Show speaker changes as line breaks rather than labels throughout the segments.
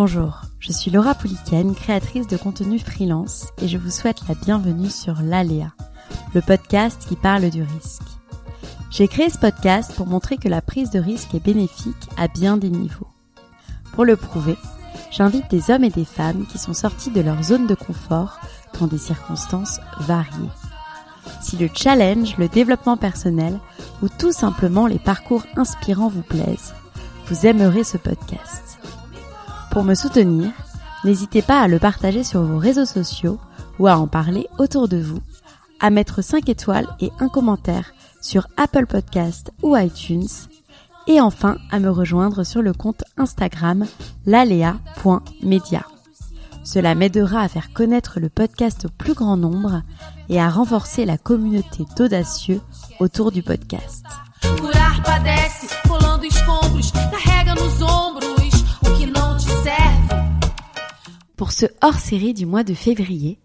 Bonjour, je suis Laura Pouliken, créatrice de contenu freelance et je vous souhaite la bienvenue sur l'Aléa, le podcast qui parle du risque. J'ai créé ce podcast pour montrer que la prise de risque est bénéfique à bien des niveaux. Pour le prouver, j'invite des hommes et des femmes qui sont sortis de leur zone de confort dans des circonstances variées. Si le challenge, le développement personnel ou tout simplement les parcours inspirants vous plaisent, vous aimerez ce podcast. Pour me soutenir, n'hésitez pas à le partager sur vos réseaux sociaux ou à en parler autour de vous, à mettre 5 étoiles et un commentaire sur Apple Podcast ou iTunes, et enfin à me rejoindre sur le compte Instagram lalea.media. Cela m'aidera à faire connaître le podcast au plus grand nombre et à renforcer la communauté d'audacieux autour du podcast. Pour ce hors-série du mois de février,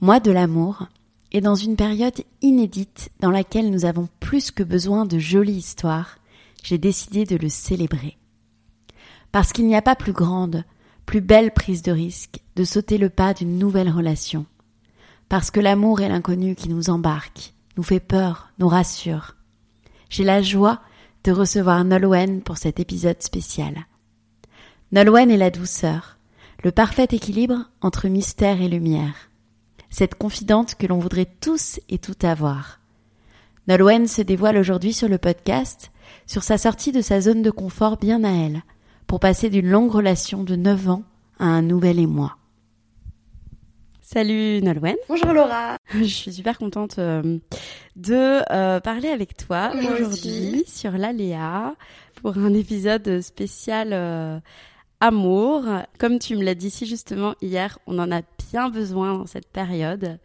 mois de l'amour, et dans une période inédite dans laquelle nous avons plus que besoin de jolies histoires, j'ai décidé de le célébrer. Parce qu'il n'y a pas plus grande, plus belle prise de risque de sauter le pas d'une nouvelle relation. Parce que l'amour est l'inconnu qui nous embarque, nous fait peur, nous rassure. J'ai la joie de recevoir Nolwenn pour cet épisode spécial. Nolwenn est la douceur, le parfait équilibre entre mystère et lumière. Cette confidente que l'on voudrait tous et tout avoir. Nolwenn se dévoile aujourd'hui sur le podcast, sur sa sortie de sa zone de confort bien à elle, pour passer d'une longue relation de 9 ans à un nouvel émoi. Salut Nolwenn.
Bonjour Laura.
Je suis super contente euh, de euh, parler avec toi aujourd'hui sur l'Aléa pour un épisode spécial euh, amour. Comme tu me l'as dit si justement hier, on en a bien besoin dans cette période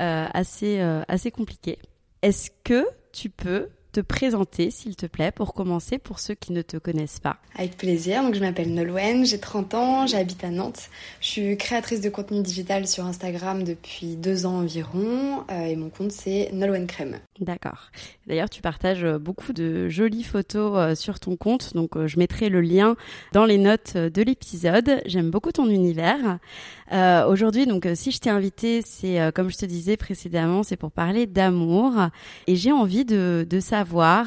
euh, assez euh, assez compliquée. Est-ce que tu peux te présenter, s'il te plaît, pour commencer, pour ceux qui ne te connaissent pas
Avec plaisir. Donc je m'appelle Nolwenn, j'ai 30 ans, j'habite à Nantes. Je suis créatrice de contenu digital sur Instagram depuis deux ans environ euh, et mon compte c'est Nolwenn Crème.
D'accord. D'ailleurs, tu partages euh, beaucoup de jolies photos euh, sur ton compte, donc euh, je mettrai le lien dans les notes de l'épisode. J'aime beaucoup ton univers. Aujourd'hui, donc, si je t'ai invité, c'est comme je te disais précédemment, c'est pour parler d'amour, et j'ai envie de, de savoir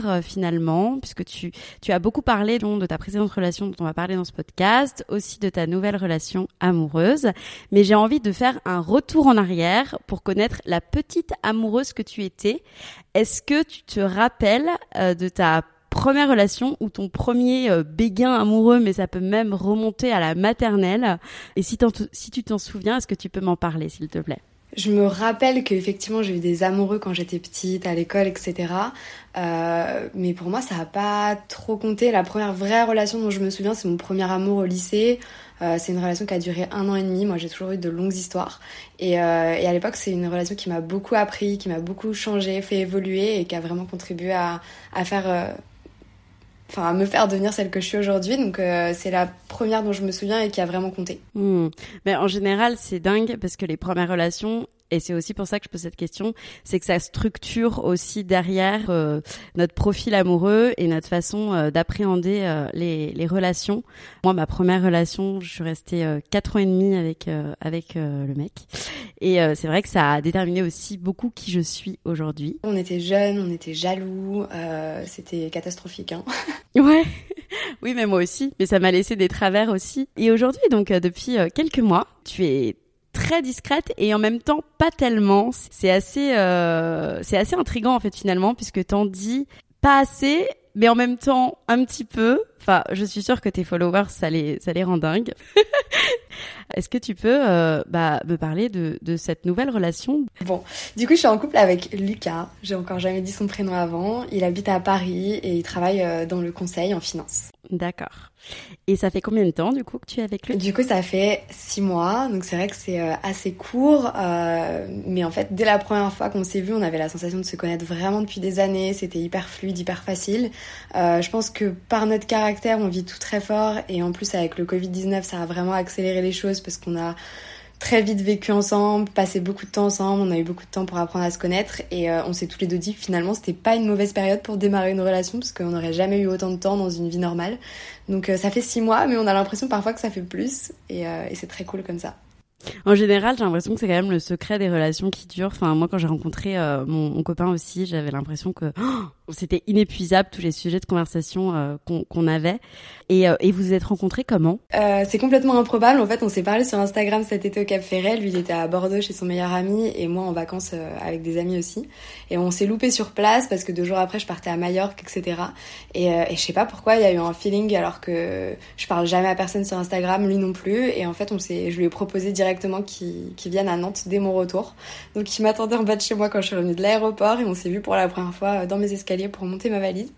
euh, finalement, puisque tu as beaucoup parlé de ta précédente relation dont on va parler dans ce podcast, aussi de ta nouvelle relation amoureuse, mais j'ai envie de faire un retour en arrière pour connaître la petite amoureuse que tu étais. Est-ce que tu te rappelles euh, de ta première relation ou ton premier euh, béguin amoureux, mais ça peut même remonter à la maternelle? Et si, si tu t'en souviens, est-ce que tu peux m'en parler, s'il te plaît?
Je me rappelle qu'effectivement j'ai eu des amoureux quand j'étais petite, à l'école, etc. Euh, mais pour moi ça n'a pas trop compté. La première vraie relation dont je me souviens c'est mon premier amour au lycée. Euh, c'est une relation qui a duré un an et demi. Moi j'ai toujours eu de longues histoires. Et, euh, et à l'époque c'est une relation qui m'a beaucoup appris, qui m'a beaucoup changé, fait évoluer et qui a vraiment contribué à, à faire... Enfin, me faire devenir celle que je suis aujourd'hui. Donc, euh, c'est la première dont je me souviens et qui a vraiment compté.
Hmm. Mais en général, c'est dingue parce que les premières relations, et c'est aussi pour ça que je pose cette question, c'est que ça structure aussi derrière euh, notre profil amoureux et notre façon euh, d'appréhender euh, les, les relations. Moi, ma première relation, je suis restée euh, quatre ans et demi avec euh, avec euh, le mec, et euh, c'est vrai que ça a déterminé aussi beaucoup qui je suis aujourd'hui.
On était jeunes, on était jaloux, euh, c'était catastrophique. Hein.
Ouais. Oui, mais moi aussi. Mais ça m'a laissé des travers aussi. Et aujourd'hui, donc euh, depuis euh, quelques mois, tu es très discrète et en même temps pas tellement. C'est assez, euh, c'est assez intrigant en fait finalement puisque t'en dis pas assez mais en même temps un petit peu. Enfin, je suis sûre que tes followers, ça les, ça les rend dingues. Est-ce que tu peux euh, bah, me parler de, de cette nouvelle relation?
Bon, du coup, je suis en couple avec Lucas. J'ai encore jamais dit son prénom avant. Il habite à Paris et il travaille euh, dans le conseil en finance.
D'accord. Et ça fait combien de temps du coup que tu es avec lui?
Du coup, ça fait six mois, donc c'est vrai que c'est euh, assez court. Euh, mais en fait, dès la première fois qu'on s'est vu, on avait la sensation de se connaître vraiment depuis des années. C'était hyper fluide, hyper facile. Euh, je pense que par notre caractère, on vit tout très fort. Et en plus, avec le Covid-19, ça a vraiment accéléré les choses parce qu'on a très vite vécu ensemble, passé beaucoup de temps ensemble, on a eu beaucoup de temps pour apprendre à se connaître et euh, on s'est tous les deux dit que finalement c'était pas une mauvaise période pour démarrer une relation parce qu'on n'aurait jamais eu autant de temps dans une vie normale. Donc euh, ça fait six mois mais on a l'impression parfois que ça fait plus et, euh, et c'est très cool comme ça.
En général, j'ai l'impression que c'est quand même le secret des relations qui durent. Enfin, moi, quand j'ai rencontré mon, mon, copain aussi, j'avais l'impression que oh, c'était inépuisable tous les sujets de conversation euh, qu'on avait. Et, euh, et, vous vous êtes rencontrés comment?
C'est complètement improbable. En fait, on s'est parlé sur Instagram cet été au Cap Ferret. Lui, il était à Bordeaux chez son meilleur ami et moi en vacances avec des amis aussi. Et on s'est loupé sur place parce que deux jours après, je partais à Majorque, etc. Et, et je sais pas pourquoi, il y a eu un feeling alors que je parle jamais à personne sur Instagram, lui non plus. Et en fait, on je lui ai proposé directement qu'il qu vienne à Nantes dès mon retour. Donc il m'attendait en bas de chez moi quand je suis revenue de l'aéroport et on s'est vu pour la première fois dans mes escaliers pour monter ma valise.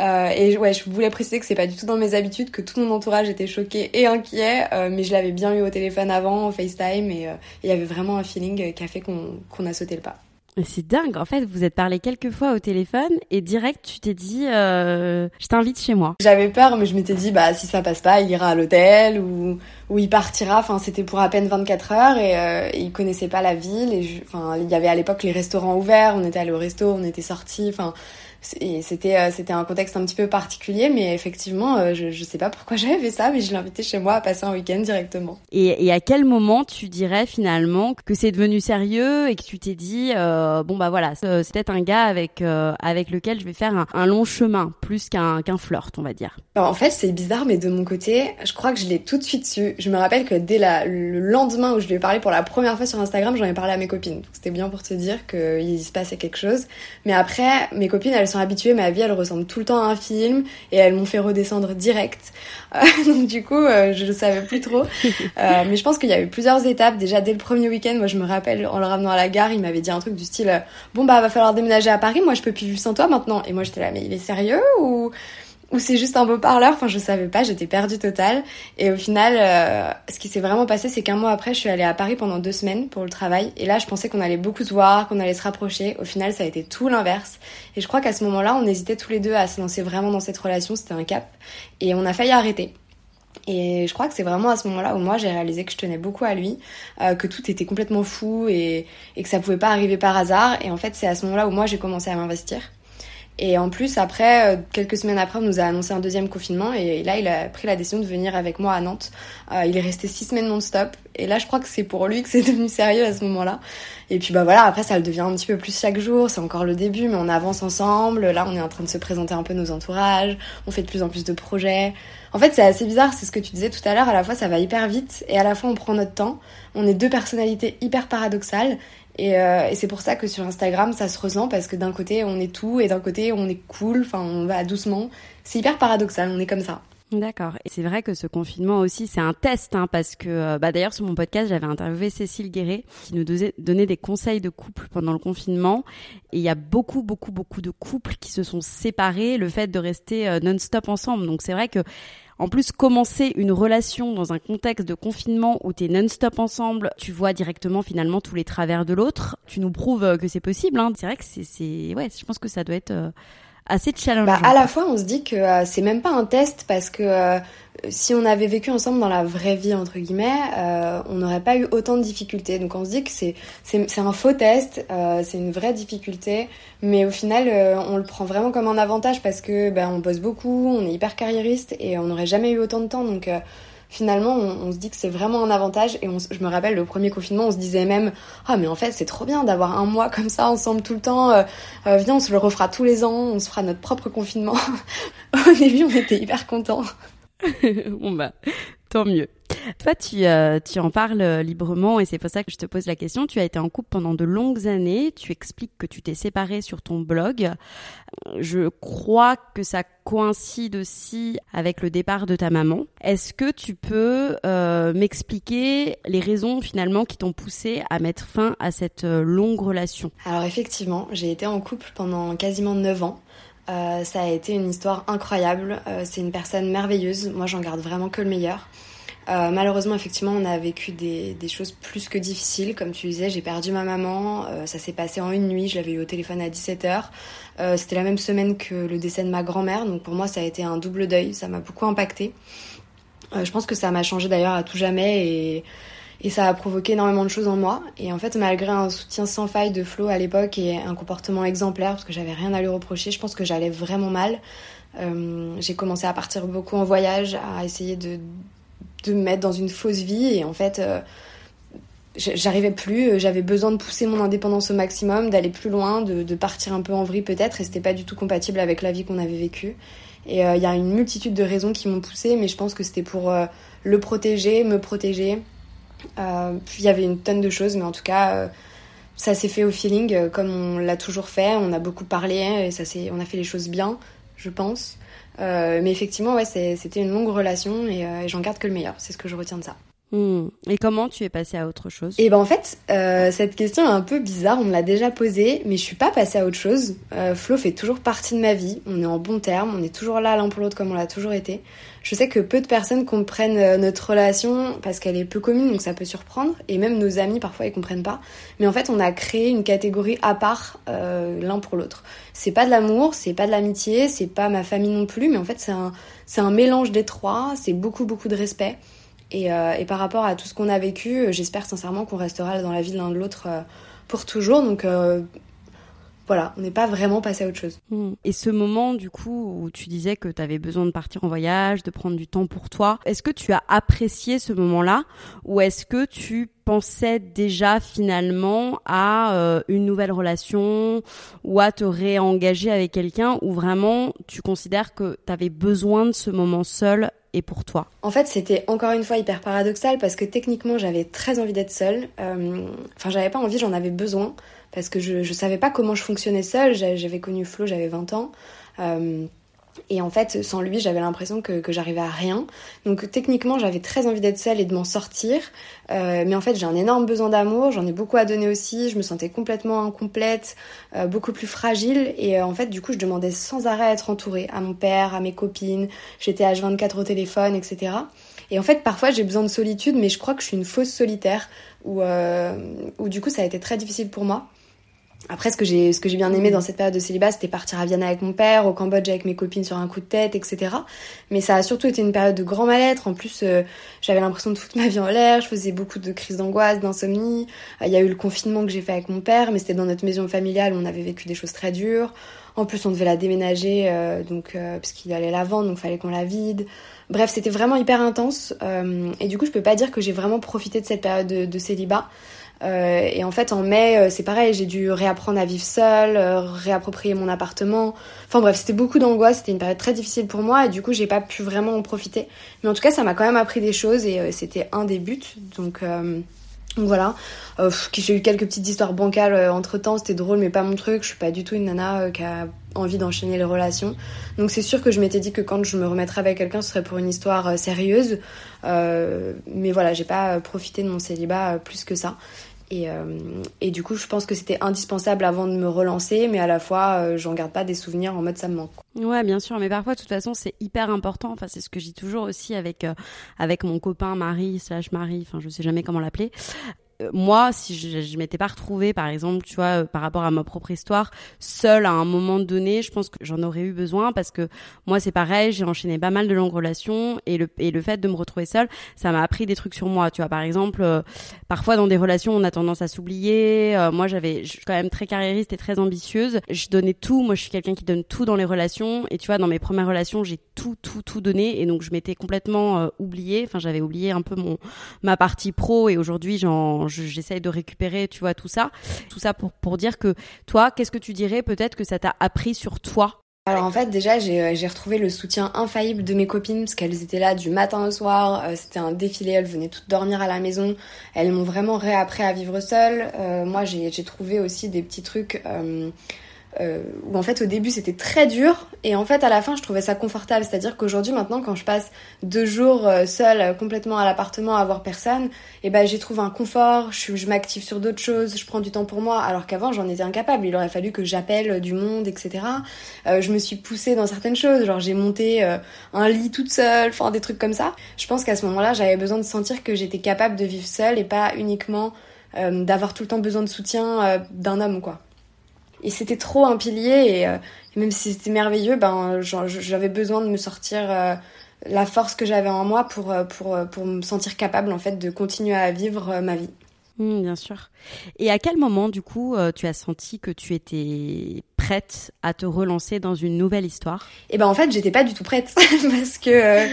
Euh, et ouais, je voulais préciser que c'est pas du tout dans mes habitudes, que tout mon entourage était choqué et inquiet, euh, mais je l'avais bien eu au téléphone avant, au FaceTime, et euh, il y avait vraiment un feeling qui a fait qu'on qu a sauté le pas.
C'est dingue. En fait, vous êtes parlé quelques fois au téléphone et direct, tu t'es dit, euh, je t'invite chez moi.
J'avais peur, mais je m'étais dit, bah si ça passe pas, il ira à l'hôtel ou ou il partira. Enfin, c'était pour à peine 24 heures et, euh, et il connaissait pas la ville. Et je, enfin, il y avait à l'époque les restaurants ouverts. On était allé au resto, on était sortis. Enfin, c'était euh, c'était un contexte un petit peu particulier mais effectivement euh, je je sais pas pourquoi j'avais fait ça mais je l'ai invité chez moi à passer un week-end directement.
Et, et à quel moment tu dirais finalement que c'est devenu sérieux et que tu t'es dit euh, bon bah voilà c'est peut-être un gars avec euh, avec lequel je vais faire un, un long chemin plus qu'un qu'un flirt on va dire?
Alors, en fait c'est bizarre mais de mon côté je crois que je l'ai tout de suite su. Je me rappelle que dès la, le lendemain où je lui ai parlé pour la première fois sur Instagram j'en ai parlé à mes copines. C'était bien pour te dire qu'il se passait quelque chose. Mais après mes copines elles sont habituées, ma vie elle ressemble tout le temps à un film et elles m'ont fait redescendre direct. Euh, donc du coup, euh, je ne savais plus trop. Euh, mais je pense qu'il y a eu plusieurs étapes. Déjà dès le premier week-end, moi je me rappelle en le ramenant à la gare, il m'avait dit un truc du style bon bah va falloir déménager à Paris, moi je peux plus vivre sans toi maintenant. Et moi j'étais là mais il est sérieux ou ou c'est juste un beau parleur. Enfin, je savais pas, j'étais perdue totale. Et au final, euh, ce qui s'est vraiment passé, c'est qu'un mois après, je suis allée à Paris pendant deux semaines pour le travail. Et là, je pensais qu'on allait beaucoup se voir, qu'on allait se rapprocher. Au final, ça a été tout l'inverse. Et je crois qu'à ce moment-là, on hésitait tous les deux à se lancer vraiment dans cette relation. C'était un cap. Et on a failli arrêter. Et je crois que c'est vraiment à ce moment-là où moi j'ai réalisé que je tenais beaucoup à lui, euh, que tout était complètement fou et, et que ça pouvait pas arriver par hasard. Et en fait, c'est à ce moment-là où moi j'ai commencé à m'investir. Et en plus, après, euh, quelques semaines après, on nous a annoncé un deuxième confinement. Et là, il a pris la décision de venir avec moi à Nantes. Euh, il est resté six semaines non-stop. Et là, je crois que c'est pour lui que c'est devenu sérieux à ce moment-là. Et puis, bah voilà, après, ça le devient un petit peu plus chaque jour. C'est encore le début, mais on avance ensemble. Là, on est en train de se présenter un peu nos entourages. On fait de plus en plus de projets. En fait, c'est assez bizarre. C'est ce que tu disais tout à l'heure. À la fois, ça va hyper vite. Et à la fois, on prend notre temps. On est deux personnalités hyper paradoxales. Et, euh, et c'est pour ça que sur Instagram, ça se ressent parce que d'un côté, on est tout et d'un côté, on est cool, enfin, on va doucement. C'est hyper paradoxal, on est comme ça.
D'accord. Et c'est vrai que ce confinement aussi, c'est un test, hein, parce que, bah, d'ailleurs, sur mon podcast, j'avais interviewé Cécile Guéret, qui nous donnait des conseils de couple pendant le confinement. Et il y a beaucoup, beaucoup, beaucoup de couples qui se sont séparés, le fait de rester euh, non-stop ensemble. Donc c'est vrai que, en plus, commencer une relation dans un contexte de confinement où tu es non-stop ensemble, tu vois directement finalement tous les travers de l'autre. Tu nous prouves que c'est possible. Hein. C'est vrai que c'est, ouais, je pense que ça doit être euh, assez challengeant.
Bah, à la fois, on se dit que euh, c'est même pas un test parce que euh, si on avait vécu ensemble dans la vraie vie entre guillemets, euh, on n'aurait pas eu autant de difficultés. Donc on se dit que c'est c'est un faux test, euh, c'est une vraie difficulté, mais au final euh, on le prend vraiment comme un avantage parce que ben on bosse beaucoup, on est hyper carriériste et on n'aurait jamais eu autant de temps. Donc euh, finalement on, on, se dit que c'est vraiment un avantage. Et on, je me rappelle le premier confinement on se disait même ah mais en fait c'est trop bien d'avoir un mois comme ça ensemble tout le temps. Euh, euh, viens on se le refera tous les ans. On se fera notre propre confinement au début on était hyper contents.
Bon bah Tant mieux. Toi, tu, euh, tu en parles euh, librement et c'est pour ça que je te pose la question. Tu as été en couple pendant de longues années. Tu expliques que tu t'es séparée sur ton blog. Je crois que ça coïncide aussi avec le départ de ta maman. Est-ce que tu peux euh, m'expliquer les raisons finalement qui t'ont poussé à mettre fin à cette longue relation?
Alors effectivement, j'ai été en couple pendant quasiment 9 ans. Euh, ça a été une histoire incroyable. Euh, c'est une personne merveilleuse. Moi, j'en garde vraiment que le meilleur. Euh, malheureusement, effectivement, on a vécu des, choses plus que difficiles. Comme tu disais, j'ai perdu ma maman. Ça s'est passé en une nuit. Je l'avais eu au téléphone à 17h. Euh, C'était la même semaine que le décès de ma grand-mère. Donc pour moi, ça a été un double deuil. Ça m'a beaucoup impacté. Je pense que ça m'a changé d'ailleurs à tout jamais. Et et ça a provoqué énormément de choses en moi. Et en fait, malgré un soutien sans faille de Flo à l'époque et un comportement exemplaire, parce que j'avais rien à lui reprocher, je pense que j'allais vraiment mal. Euh, j'ai commencé à partir beaucoup en voyage, à essayer de, de me mettre dans une fausse vie. Et en fait, euh, j'arrivais plus. J'avais besoin de pousser mon indépendance au maximum, d'aller plus loin, de, partir un peu en vrille peut-être. Et c'était pas du tout compatible avec la vie qu'on avait vécue. Et euh, il y a une multitude de raisons qui m'ont poussée, mais je pense que c'était pour le protéger, me protéger puis il y avait une tonne de choses, mais en tout cas, euh, ça s'est fait au feeling, euh, comme on l'a toujours fait. On a beaucoup parlé, et ça on a fait les choses bien, je pense. mais effectivement, ouais, c'était une longue relation et, et j'en garde que le meilleur. C'est ce que je retiens de ça.
Et comment tu es passée à autre chose?
Et ben en fait, euh, cette question est un peu bizarre. On me l'a déjà posée, mais je suis pas passée à autre chose. Euh, Flo fait toujours partie de ma vie. On est en bon terme. On est toujours là l'un pour l'autre comme on l'a toujours été. Je sais que peu de personnes comprennent euh, notre relation parce qu'elle est peu commune, donc ça peut surprendre. Et même nos amis parfois ils comprennent pas. Mais en fait, on a créé une catégorie à part euh, l'un pour l'autre. C'est pas de l'amour, c'est pas de l'amitié, c'est pas ma famille non plus. Mais en fait, c'est un c'est un mélange des trois. C'est beaucoup beaucoup de respect. Et, euh, et, par rapport à tout ce qu'on a vécu, euh, j'espère sincèrement qu'on restera dans la vie l'un de l'autre euh, pour toujours. Donc euh, voilà, on n'est pas vraiment passé à autre chose.
Mmh. Et ce moment du coup où tu disais que tu avais besoin de partir en voyage, de prendre du temps pour toi, est-ce que tu as apprécié ce moment-là ou est-ce que tu pensais déjà finalement à euh, une nouvelle relation ou à te réengager avec quelqu'un ou vraiment tu considères que tu avais besoin de ce moment seul et pour toi
En fait, c'était encore une fois hyper paradoxal parce que techniquement, j'avais très envie d'être seule. Euh, enfin, j'avais pas envie, j'en avais besoin parce que je, savais pas comment je fonctionnais seule. J'avais connu Flo, j'avais 20 ans. Euh, et en fait, sans lui, j'avais l'impression que, que j'arrivais à rien. Donc techniquement, j'avais très envie d'être seule et de m'en sortir. Euh, mais en fait, j'ai un énorme besoin d'amour, j'en ai beaucoup à donner aussi. Je me sentais complètement incomplète, euh, beaucoup plus fragile. Et euh, en fait, du coup, je demandais sans arrêt à être entourée, à mon père, à mes copines. J'étais H24 au téléphone, etc. Et en fait, parfois, j'ai besoin de solitude, mais je crois que je suis une fausse solitaire, où, euh, du coup, ça a été très difficile pour moi. Après, ce que j'ai, ce que j'ai bien aimé dans cette période de célibat, c'était partir à Vienne avec mon père, au Cambodge avec mes copines sur un coup de tête, etc. Mais ça a surtout été une période de grand mal-être. En plus, euh, j'avais l'impression de foutre ma vie en l'air. Je faisais beaucoup de crises d'angoisse, d'insomnie. Il y a eu le confinement que j'ai fait avec mon père, mais c'était dans notre maison familiale où on avait vécu des choses très dures. En plus, on devait la déménager, euh, donc euh, parce qu'il allait la vendre, donc fallait qu'on la vide. Bref, c'était vraiment hyper intense. Euh, et du coup, je peux pas dire que j'ai vraiment profité de cette période de, de célibat. Euh, et en fait, en mai, euh, c'est pareil, j'ai dû réapprendre à vivre seule, euh, réapproprier mon appartement. Enfin bref, c'était beaucoup d'angoisse, c'était une période très difficile pour moi et du coup, j'ai pas pu vraiment en profiter. Mais en tout cas, ça m'a quand même appris des choses et euh, c'était un des buts. Donc, donc voilà. j'ai eu quelques petites histoires bancales entre temps, c'était drôle, mais pas mon truc. Je suis pas du tout une nana qui a envie d'enchaîner les relations. Donc c'est sûr que je m'étais dit que quand je me remettrais avec quelqu'un, ce serait pour une histoire sérieuse. mais voilà, j'ai pas profité de mon célibat plus que ça. Et, euh, et, du coup, je pense que c'était indispensable avant de me relancer, mais à la fois, euh, j'en garde pas des souvenirs en mode ça me manque.
Ouais, bien sûr, mais parfois, de toute façon, c'est hyper important. Enfin, c'est ce que je dis toujours aussi avec euh, avec mon copain Marie slash Marie. Enfin, je sais jamais comment l'appeler moi, si je, je m'étais pas retrouvée, par exemple, tu vois, euh, par rapport à ma propre histoire, seule à un moment donné, je pense que j'en aurais eu besoin parce que moi, c'est pareil, j'ai enchaîné pas mal de longues relations et le, et le fait de me retrouver seule, ça m'a appris des trucs sur moi, tu vois. Par exemple, euh, parfois dans des relations, on a tendance à s'oublier. Euh, moi, j'avais, je suis quand même très carriériste et très ambitieuse. Je donnais tout. Moi, je suis quelqu'un qui donne tout dans les relations. Et tu vois, dans mes premières relations, j'ai tout, tout, tout donné. Et donc, je m'étais complètement oubliée. Enfin, j'avais oublié un peu mon ma partie pro. Et aujourd'hui, j'en j'essaye de récupérer, tu vois, tout ça. Tout ça pour, dire que toi, qu'est-ce que tu dirais peut-être que ça t'a appris sur toi?
Alors en fait déjà j'ai retrouvé le soutien infaillible de mes copines parce qu'elles étaient là du matin au soir, c'était un défilé, elles venaient toutes dormir à la maison, elles m'ont vraiment réappris à vivre seule. moi j'ai trouvé aussi des petits trucs euh, où en fait au début c'était très dur. Et en fait à la fin je trouvais ça confortable. C'est à dire qu'aujourd'hui maintenant quand je passe deux jours euh, seule euh, complètement à l'appartement à voir personne et eh ben j'ai trouvé un confort. Je, je m'active sur d'autres choses. Je prends du temps pour moi. Alors qu'avant j'en étais incapable. Il aurait fallu que j'appelle du monde etc euh, je me suis poussée dans certaines choses. Genre j'ai monté euh, un lit toute seule. Enfin des trucs comme ça. Je pense qu'à ce moment là j'avais besoin de sentir que j'étais capable de vivre seule et pas uniquement d'avoir tout le temps besoin de soutien d'un homme quoi et c'était trop un pilier et, euh, même si c'était merveilleux ben j'avais besoin de me sortir euh, la force que j'avais en moi pour, euh, pour, pour me sentir capable en fait de continuer à vivre ma vie.
Mmh, bien sûr. Et à quel moment du coup tu as senti que tu étais prête à te relancer dans une nouvelle histoire
Et eh ben en fait, j'étais pas du tout prête parce que euh,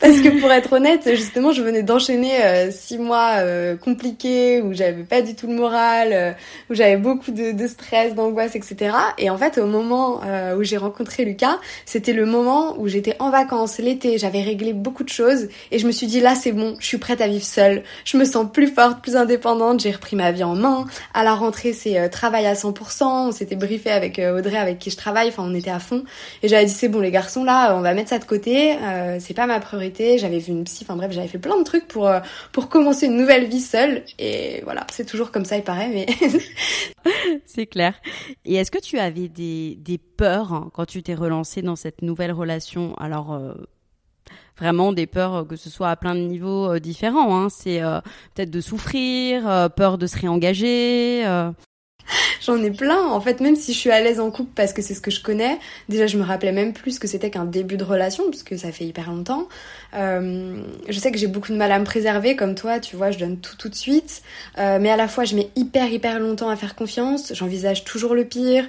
parce que pour être honnête, justement, je venais d'enchaîner euh, six mois euh, compliqués où j'avais pas du tout le moral, où j'avais beaucoup de, de stress, d'angoisse, etc. Et en fait, au moment où j'ai rencontré Lucas, c'était le moment où j'étais en vacances l'été, j'avais réglé beaucoup de choses et je me suis dit là c'est bon, je suis prête à vivre seule, je me sens plus forte, plus indépendante, j'ai repris ma vie en main. À la rentrée, c'est travail à 100%, on s'était briefé avec avec qui je travaille, enfin on était à fond. Et j'avais dit c'est bon les garçons là, on va mettre ça de côté, euh, c'est pas ma priorité. J'avais vu une psy, enfin bref j'avais fait plein de trucs pour euh, pour commencer une nouvelle vie seule. Et voilà, c'est toujours comme ça il paraît, mais
c'est clair. Et est-ce que tu avais des des peurs hein, quand tu t'es relancée dans cette nouvelle relation? Alors euh, vraiment des peurs que ce soit à plein de niveaux différents. Hein. C'est peut-être de souffrir, peur de se réengager.
J'en ai plein. En fait, même si je suis à l'aise en couple parce que c'est ce que je connais, déjà je me rappelais même plus que c'était qu'un début de relation puisque ça fait hyper longtemps. Euh, je sais que j'ai beaucoup de mal à me préserver, comme toi, tu vois, je donne tout tout de suite. Euh, mais à la fois, je mets hyper hyper longtemps à faire confiance. J'envisage toujours le pire.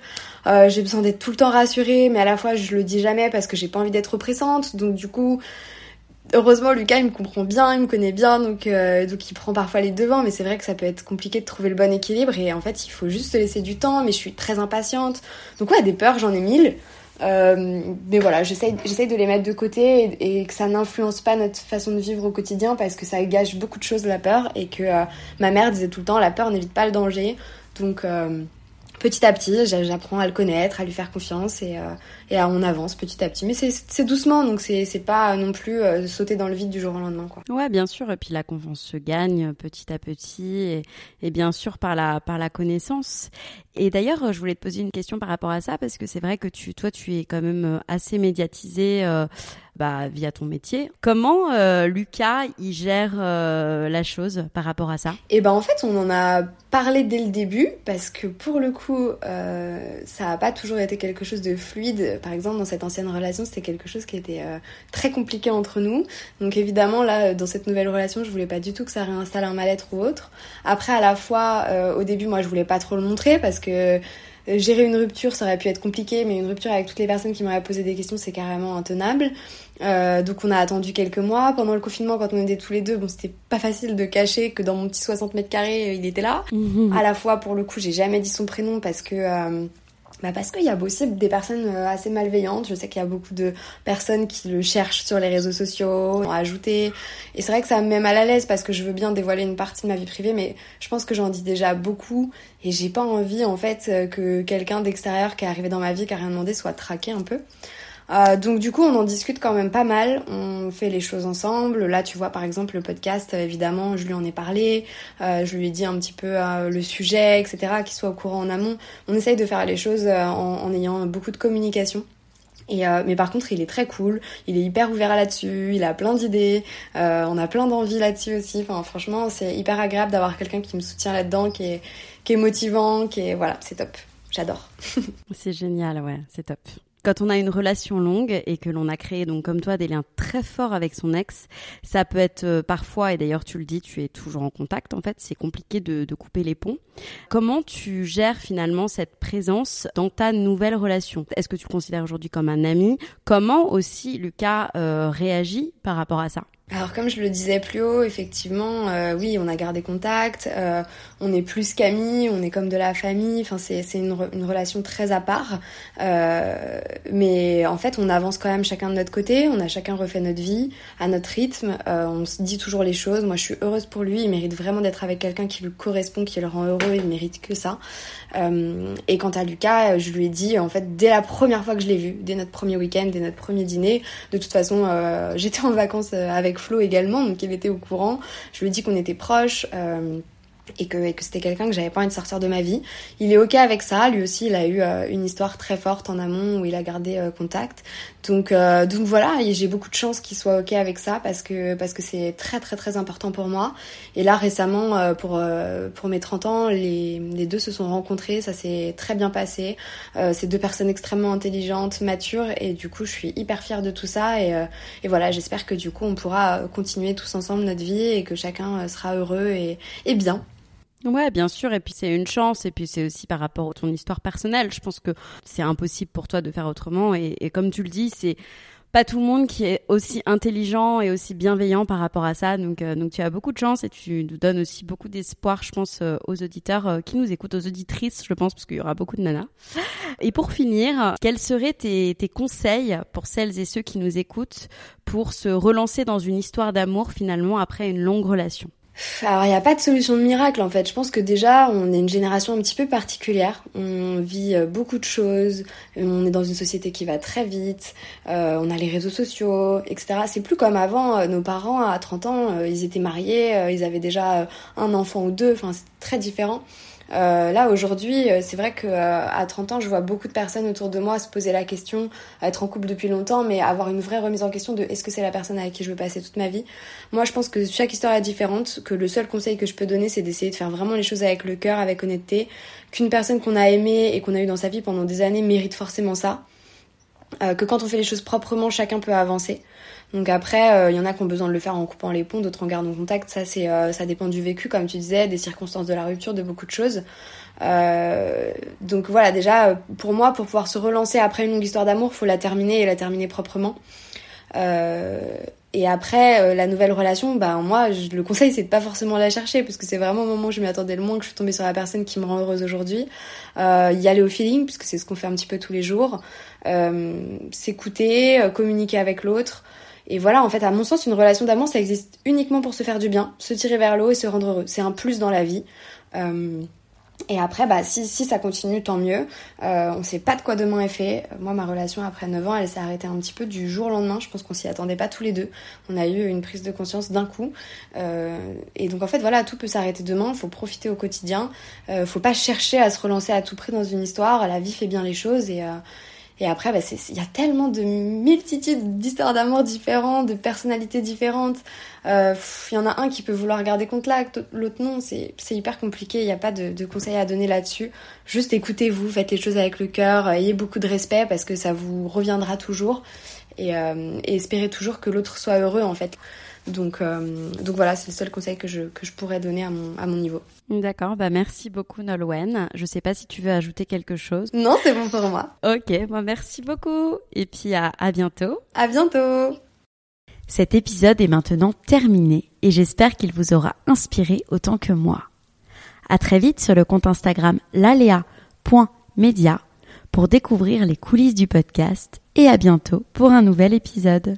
Euh, j'ai besoin d'être tout le temps rassurée, mais à la fois, je le dis jamais parce que j'ai pas envie d'être oppressante. Donc du coup, heureusement Lucas il me comprend bien, il me connaît bien donc euh, donc il prend parfois les devants mais c'est vrai que ça peut être compliqué de trouver le bon équilibre et en fait il faut juste se laisser du temps mais je suis très impatiente. Donc ouais des peurs j'en ai mille. Euh, mais voilà, j'essaye de les mettre de côté et, que ça n'influence pas notre façon de vivre au quotidien parce que ça gâche beaucoup de choses la peur et que euh, ma mère disait tout le temps la peur n'évite pas le danger. Donc petit à petit, j'apprends à le connaître, à lui faire confiance et, euh, et on avance petit à petit. Mais c'est doucement, donc c'est pas non plus euh, sauter dans le vide du jour au lendemain. Quoi.
Ouais, bien sûr. Et puis la confiance se gagne petit à petit et, et bien sûr par la, par la connaissance. Et d'ailleurs, je voulais te poser une question par rapport à ça parce que c'est vrai que tu, toi, tu es quand même euh, assez médiatisé bah, via ton métier. Comment euh, Lucas il gère euh, la chose par rapport à ça?
Eh ben en fait on en a parlé dès le début parce que pour le coup euh, ça n'a pas toujours été quelque chose de fluide. Par exemple dans cette ancienne relation c'était quelque chose qui était très compliqué entre nous. Donc évidemment là dans cette nouvelle relation je voulais pas du tout que ça réinstalle un mal-être ou autre. Après à la fois au début moi je voulais pas trop le montrer parce que gérer une rupture, ça aurait pu être compliqué, mais une rupture avec toutes les personnes qui m'auraient posé des questions, c'est carrément intenable. Euh, donc on a attendu quelques mois. Pendant le confinement, quand on était tous les deux, bon, c'était pas facile de cacher que dans mon petit 60 mètres carrés, euh, il était là. Mhm. À la fois, pour le coup, j'ai jamais dit son prénom parce que euh, bah parce qu'il y a aussi des personnes assez malveillantes. Je sais qu'il y a beaucoup de personnes qui le cherchent sur les réseaux sociaux, ont ajouté. Et c'est vrai que ça me met mal à l'aise parce que je veux bien dévoiler une partie de ma vie privée, mais je pense que j'en dis déjà beaucoup et j'ai pas envie en fait que quelqu'un d'extérieur qui est arrivé dans ma vie, qui a rien demandé, soit traqué un peu. Euh, donc du coup, on en discute quand même pas mal. On fait les choses ensemble. Là, tu vois, par exemple, le podcast, évidemment, je lui en ai parlé. Euh, je lui ai dit un petit peu euh, le sujet, etc., qu'il soit au courant en amont. On essaye de faire les choses en, en, ayant beaucoup de communication. Et mais par contre, il est très cool. Il est hyper ouvert là-dessus. Il a plein d'idées. on a plein d'envies là-dessus aussi. Enfin, franchement, c'est hyper agréable d'avoir quelqu'un qui me soutient là-dedans, qui est, qui est motivant, qui est voilà, c'est top. J'adore.
c'est génial, ouais, c'est top. Quand on a une relation longue et que l'on a créé, donc comme toi, des liens très forts avec son ex, ça peut être euh, parfois, et d'ailleurs tu le dis, tu es toujours en contact, en fait, c'est compliqué de, couper les ponts. Comment tu gères finalement cette présence dans ta nouvelle relation? Est-ce que tu le considères aujourd'hui comme un ami? Comment aussi Lucas euh, réagit par rapport à ça?
Alors comme je le disais plus haut, effectivement, euh, oui, on a gardé contact, euh, on est plus qu'amis, on est comme de la famille, enfin c'est, c'est une, une, relation très à part. Euh, mais en fait, on avance quand même chacun de notre côté, on a chacun refait notre vie à notre rythme, euh, on se dit toujours les choses. Moi, je suis heureuse pour lui, il mérite vraiment d'être avec quelqu'un qui lui correspond, qui le rend heureux, il mérite que ça. Euh, et quant à Lucas, je lui ai dit, en fait, dès la première fois que je l'ai vu, dès notre premier week-end, dès notre premier dîner, de toute façon, j'étais en vacances avec Flo également, donc il était au courant. Je lui ai dit qu'on était proches. Euh, et que, que c'était quelqu'un que j'avais pas envie de sortir de ma vie. Il est ok avec ça, lui aussi il a eu euh, une histoire très forte en amont où il a gardé euh, contact. Donc euh, donc voilà, j'ai beaucoup de chance qu'il soit ok avec ça parce que parce que c'est très très très important pour moi. Et là récemment pour pour mes 30 ans, les, les deux se sont rencontrés, ça s'est très bien passé. c'est deux personnes extrêmement intelligentes, matures et du coup je suis hyper fière de tout ça et et voilà, j'espère que du coup on pourra continuer tous ensemble notre vie et que chacun sera heureux et et bien.
Ouais, bien sûr. Et puis c'est une chance. Et puis c'est aussi par rapport à ton histoire personnelle. Je pense que c'est impossible pour toi de faire autrement. Et, comme tu le dis, c'est pas tout le monde qui est aussi intelligent et aussi bienveillant par rapport à ça. Donc, euh, donc tu as beaucoup de chance et tu nous donnes aussi beaucoup d'espoir, je pense, euh, aux auditeurs euh, qui nous écoutent, aux auditrices, je pense, parce qu'il y aura beaucoup de nanas. Et pour finir, quels seraient tes conseils pour celles et ceux qui nous écoutent pour se relancer dans une histoire d'amour finalement après une longue relation?
Alors il n'y a pas de solution de miracle en fait. Je pense que déjà on est une génération un petit peu particulière. On vit euh, beaucoup de choses. On est dans une société qui va très vite. Euh, on a les réseaux sociaux, etc. C'est plus comme avant. Euh, nos parents à 30 ans, ils étaient mariés, ils avaient déjà un enfant ou deux. Enfin c'est très différent. Euh, là aujourd'hui, euh, c'est vrai que euh, à 30 ans, je vois beaucoup de personnes autour de moi se poser la question, être en couple depuis longtemps, mais avoir une vraie remise en question de est-ce que c'est la personne avec qui je veux passer toute ma vie. Moi, je pense que chaque histoire est différente, que le seul conseil que je peux donner, c'est d'essayer de faire vraiment les choses avec le cœur, avec honnêteté, qu'une personne qu'on a aimée et qu'on a eu dans sa vie pendant des années mérite forcément ça, que quand on fait les choses proprement, chacun peut avancer. Donc après, il euh, y en a qui ont besoin de le faire en coupant les ponts, d'autres en gardant contact. Ça, c'est, euh, ça dépend du vécu, comme tu disais, des circonstances de la rupture, de beaucoup de choses. Euh, donc voilà, déjà, pour moi, pour pouvoir se relancer après une longue histoire d'amour, faut la terminer et la terminer proprement. et après, la nouvelle relation, bah moi, le conseil, c'est de pas forcément la chercher, parce que c'est vraiment au moment où je m'y attendais le moins que je suis tombée sur la personne qui me rend heureuse aujourd'hui. Y aller au feeling, puisque c'est ce qu'on fait un petit peu tous les jours. s'écouter, communiquer avec l'autre. Et voilà, en fait, à mon sens, une relation d'amour, ça existe uniquement pour se faire du bien, se tirer vers le haut et se rendre heureux. C'est un plus dans la vie. Euh, et après, bah, si, si ça continue, tant mieux. Euh, on sait pas de quoi demain est fait. Moi, ma relation après 9 ans, elle s'est arrêtée un petit peu du jour au lendemain. Je pense qu'on s'y attendait pas tous les deux. On a eu une prise de conscience d'un coup. Euh, et donc, en fait, voilà, tout peut s'arrêter demain. Faut profiter au quotidien. Euh, faut pas chercher à se relancer à tout prix dans une histoire. La vie fait bien les choses et, euh, et après, bah, il y a tellement de multitudes d'histoires d'amour différentes, de personnalités différentes. Il euh, y en a un qui peut vouloir garder là, l'autre non. C'est hyper compliqué. Il n'y a pas de, de conseils à donner là-dessus. Juste écoutez-vous, faites les choses avec le cœur, ayez beaucoup de respect parce que ça vous reviendra toujours. Et, euh, et espérez toujours que l'autre soit heureux en fait. Donc, euh, donc voilà, c'est le seul conseil que je, que je pourrais donner à mon, à mon niveau.
D'accord, bah merci beaucoup Nolwenn. Je sais pas si tu veux ajouter quelque chose.
Non, c'est bon pour moi.
Ok, bah merci beaucoup. Et puis à, à bientôt.
À bientôt.
Cet épisode est maintenant terminé et j'espère qu'il vous aura inspiré autant que moi. À très vite sur le compte Instagram lalea.media pour découvrir les coulisses du podcast et à bientôt pour un nouvel épisode.